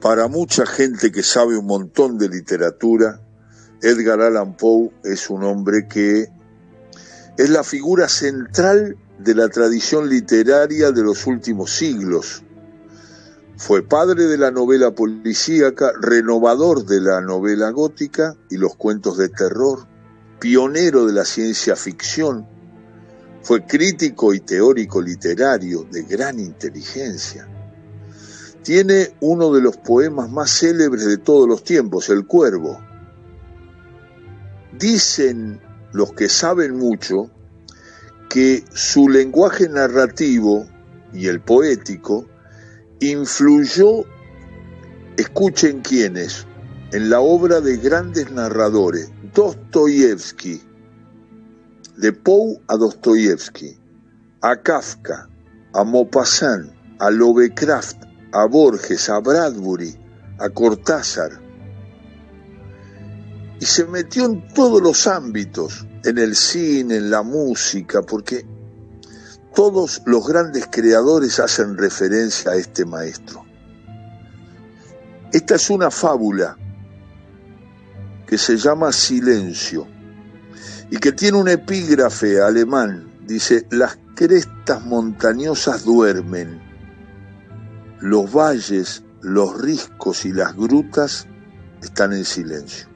Para mucha gente que sabe un montón de literatura, Edgar Allan Poe es un hombre que es la figura central de la tradición literaria de los últimos siglos. Fue padre de la novela policíaca, renovador de la novela gótica y los cuentos de terror, pionero de la ciencia ficción, fue crítico y teórico literario de gran inteligencia tiene uno de los poemas más célebres de todos los tiempos, El Cuervo. Dicen los que saben mucho que su lenguaje narrativo y el poético influyó, escuchen quiénes, en la obra de grandes narradores, Dostoyevsky, de Poe a Dostoyevsky, a Kafka, a Maupassant, a Lovecraft, a Borges, a Bradbury, a Cortázar. Y se metió en todos los ámbitos, en el cine, en la música, porque todos los grandes creadores hacen referencia a este maestro. Esta es una fábula que se llama Silencio y que tiene un epígrafe alemán. Dice, las crestas montañosas duermen los valles, los riscos y las grutas están en silencio.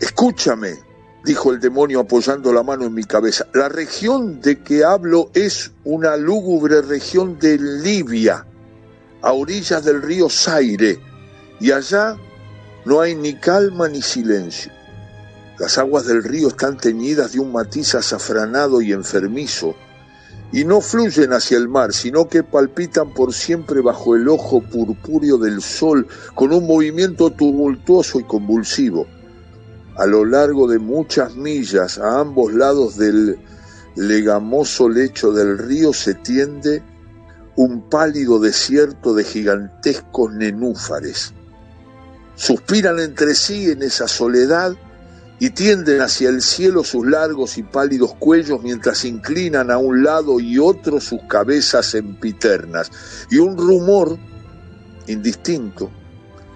Escúchame, dijo el demonio apoyando la mano en mi cabeza, la región de que hablo es una lúgubre región de Libia, a orillas del río Zaire, y allá no hay ni calma ni silencio. Las aguas del río están teñidas de un matiz azafranado y enfermizo, y no fluyen hacia el mar, sino que palpitan por siempre bajo el ojo purpúreo del sol con un movimiento tumultuoso y convulsivo. A lo largo de muchas millas, a ambos lados del legamoso lecho del río se tiende un pálido desierto de gigantescos nenúfares. Suspiran entre sí en esa soledad y tienden hacia el cielo sus largos y pálidos cuellos mientras inclinan a un lado y otro sus cabezas sempiternas. Y un rumor indistinto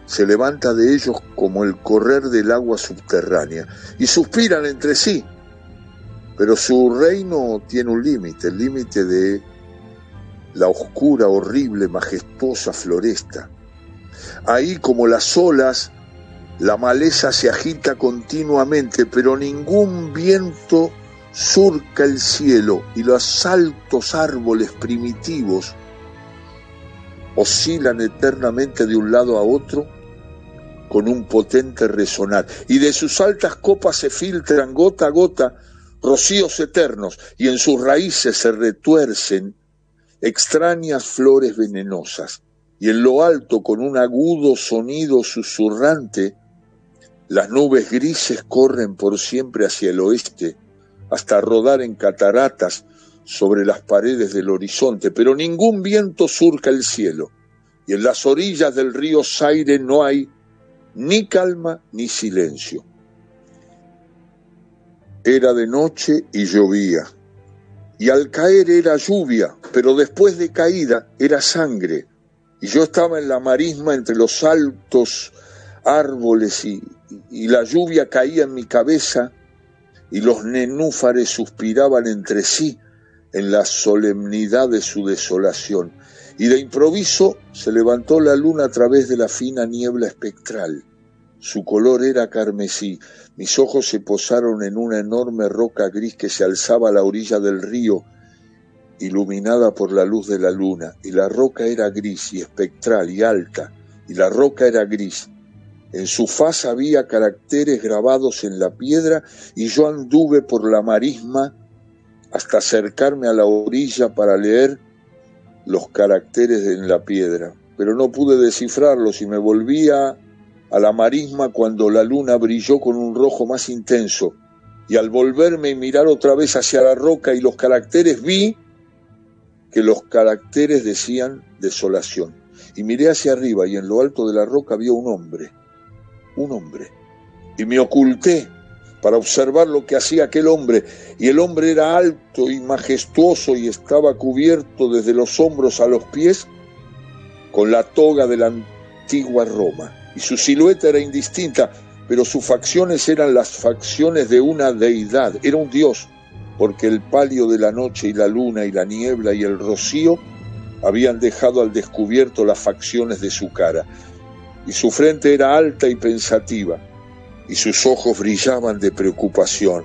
se levanta de ellos como el correr del agua subterránea y suspiran entre sí. Pero su reino tiene un límite, el límite de la oscura, horrible, majestuosa floresta. Ahí como las olas la maleza se agita continuamente, pero ningún viento surca el cielo y los altos árboles primitivos oscilan eternamente de un lado a otro con un potente resonar. Y de sus altas copas se filtran gota a gota rocíos eternos y en sus raíces se retuercen extrañas flores venenosas. Y en lo alto, con un agudo sonido susurrante, las nubes grises corren por siempre hacia el oeste, hasta rodar en cataratas sobre las paredes del horizonte, pero ningún viento surca el cielo, y en las orillas del río Zaire no hay ni calma ni silencio. Era de noche y llovía, y al caer era lluvia, pero después de caída era sangre, y yo estaba en la marisma entre los altos árboles y, y la lluvia caía en mi cabeza y los nenúfares suspiraban entre sí en la solemnidad de su desolación. Y de improviso se levantó la luna a través de la fina niebla espectral. Su color era carmesí. Mis ojos se posaron en una enorme roca gris que se alzaba a la orilla del río, iluminada por la luz de la luna. Y la roca era gris y espectral y alta, y la roca era gris, en su faz había caracteres grabados en la piedra y yo anduve por la marisma hasta acercarme a la orilla para leer los caracteres en la piedra, pero no pude descifrarlos y me volvía a la marisma cuando la luna brilló con un rojo más intenso. Y al volverme y mirar otra vez hacia la roca y los caracteres vi que los caracteres decían desolación. Y miré hacia arriba y en lo alto de la roca había un hombre un hombre. Y me oculté para observar lo que hacía aquel hombre. Y el hombre era alto y majestuoso y estaba cubierto desde los hombros a los pies con la toga de la antigua Roma, y su silueta era indistinta, pero sus facciones eran las facciones de una deidad, era un dios, porque el palio de la noche y la luna y la niebla y el rocío habían dejado al descubierto las facciones de su cara, y su frente era alta y pensativa, y sus ojos brillaban de preocupación.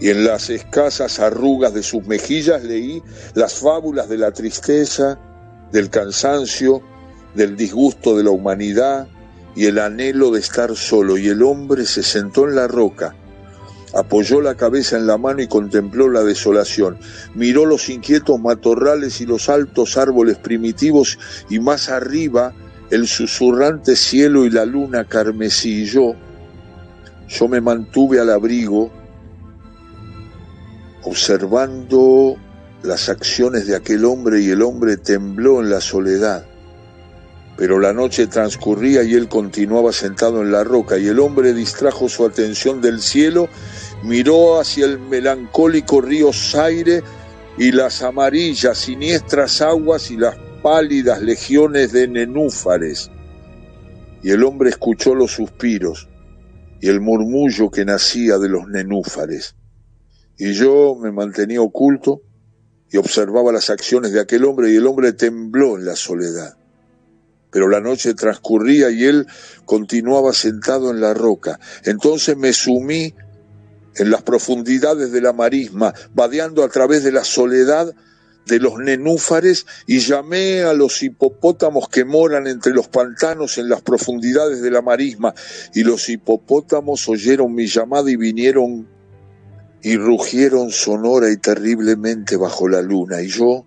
Y en las escasas arrugas de sus mejillas leí las fábulas de la tristeza, del cansancio, del disgusto de la humanidad y el anhelo de estar solo. Y el hombre se sentó en la roca, apoyó la cabeza en la mano y contempló la desolación. Miró los inquietos matorrales y los altos árboles primitivos y más arriba el susurrante cielo y la luna carmesí. Y yo, yo me mantuve al abrigo, observando las acciones de aquel hombre y el hombre tembló en la soledad. Pero la noche transcurría y él continuaba sentado en la roca y el hombre distrajo su atención del cielo, miró hacia el melancólico río Zaire y las amarillas, siniestras aguas y las pálidas legiones de nenúfares. Y el hombre escuchó los suspiros y el murmullo que nacía de los nenúfares. Y yo me mantenía oculto y observaba las acciones de aquel hombre y el hombre tembló en la soledad. Pero la noche transcurría y él continuaba sentado en la roca. Entonces me sumí en las profundidades de la marisma, vadeando a través de la soledad de los nenúfares y llamé a los hipopótamos que moran entre los pantanos en las profundidades de la marisma. Y los hipopótamos oyeron mi llamada y vinieron y rugieron sonora y terriblemente bajo la luna. Y yo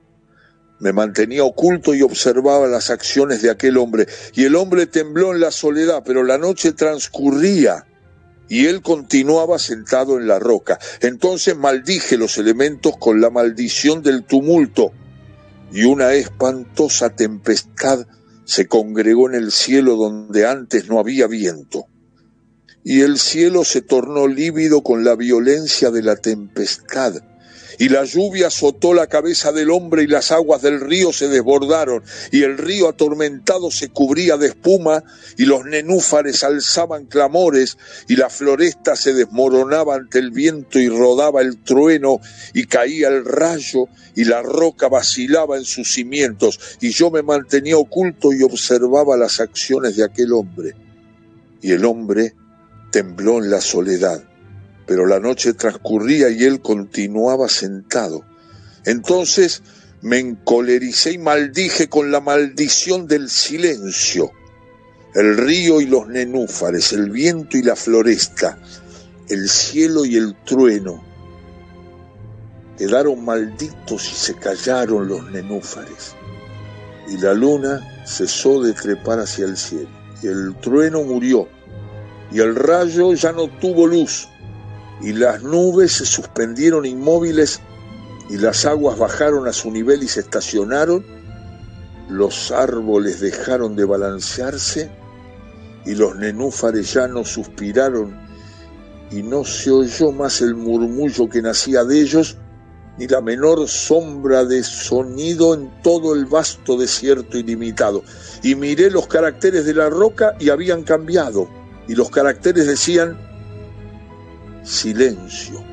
me mantenía oculto y observaba las acciones de aquel hombre. Y el hombre tembló en la soledad pero la noche transcurría y él continuaba sentado en la roca. Entonces maldije los elementos con la maldición del tumulto, y una espantosa tempestad se congregó en el cielo donde antes no había viento. Y el cielo se tornó lívido con la violencia de la tempestad, y la lluvia azotó la cabeza del hombre y las aguas del río se desbordaron y el río atormentado se cubría de espuma y los nenúfares alzaban clamores y la floresta se desmoronaba ante el viento y rodaba el trueno y caía el rayo y la roca vacilaba en sus cimientos y yo me mantenía oculto y observaba las acciones de aquel hombre. Y el hombre tembló en la soledad pero la noche transcurría y él continuaba sentado. Entonces me encolericé y maldije con la maldición del silencio. El río y los nenúfares, el viento y la floresta, el cielo y el trueno. Quedaron malditos y se callaron los nenúfares. Y la luna cesó de trepar hacia el cielo. Y el trueno murió. Y el rayo ya no tuvo luz y las nubes se suspendieron inmóviles y las aguas bajaron a su nivel y se estacionaron, los árboles dejaron de balancearse y los nenúfares ya no suspiraron y no se oyó más el murmullo que nacía de ellos, ni la menor sombra de sonido en todo el vasto desierto ilimitado. Y miré los caracteres de la roca y habían cambiado, y los caracteres decían, silencio.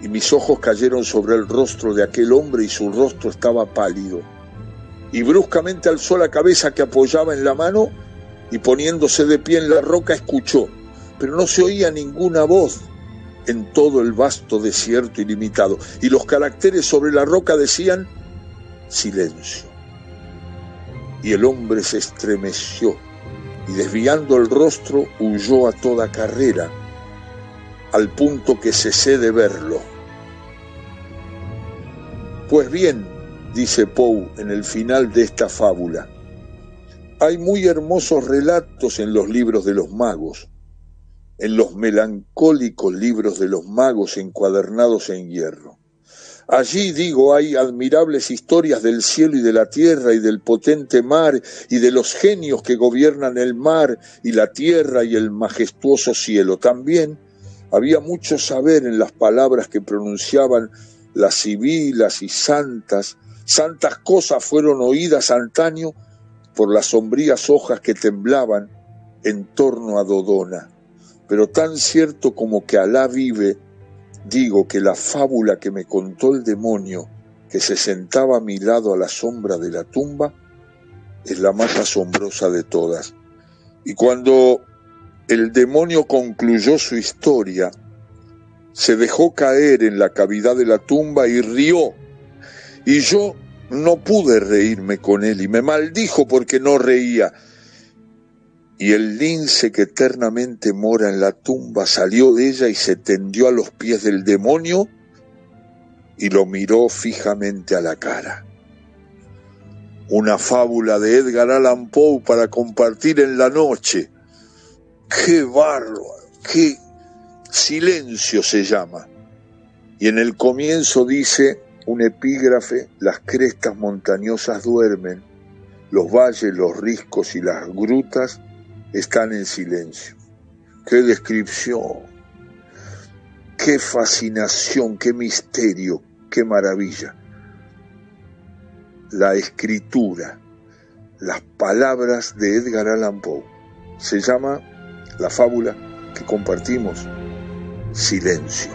Y mis ojos cayeron sobre el rostro de aquel hombre y su rostro estaba pálido. Y bruscamente alzó la cabeza que apoyaba en la mano y poniéndose de pie en la roca escuchó, pero no se oía ninguna voz en todo el vasto desierto ilimitado. Y los caracteres sobre la roca decían, silencio. Y el hombre se estremeció y desviando el rostro huyó a toda carrera al punto que cesé de verlo. Pues bien, dice Poe en el final de esta fábula, hay muy hermosos relatos en los libros de los magos, en los melancólicos libros de los magos encuadernados en hierro. Allí, digo, hay admirables historias del cielo y de la tierra y del potente mar y de los genios que gobiernan el mar y la tierra y el majestuoso cielo. También había mucho saber en las palabras que pronunciaban las civilas y santas Santas cosas fueron oídas antaño por las sombrías hojas que temblaban en torno a Dodona. Pero tan cierto como que Alá vive, digo que la fábula que me contó el demonio, que se sentaba a mi lado a la sombra de la tumba, es la más asombrosa de todas. Y cuando el demonio concluyó su historia, se dejó caer en la cavidad de la tumba y rió. Y yo no pude reírme con él y me maldijo porque no reía. Y el lince que eternamente mora en la tumba salió de ella y se tendió a los pies del demonio y lo miró fijamente a la cara. Una fábula de Edgar Allan Poe para compartir en la noche. ¡Qué bárbaro! ¡Qué silencio se llama! Y en el comienzo dice un epígrafe, las crestas montañosas duermen, los valles, los riscos y las grutas están en silencio. ¡Qué descripción! ¡Qué fascinación! ¡Qué misterio! ¡Qué maravilla! La escritura, las palabras de Edgar Allan Poe. Se llama la fábula que compartimos, Silencio.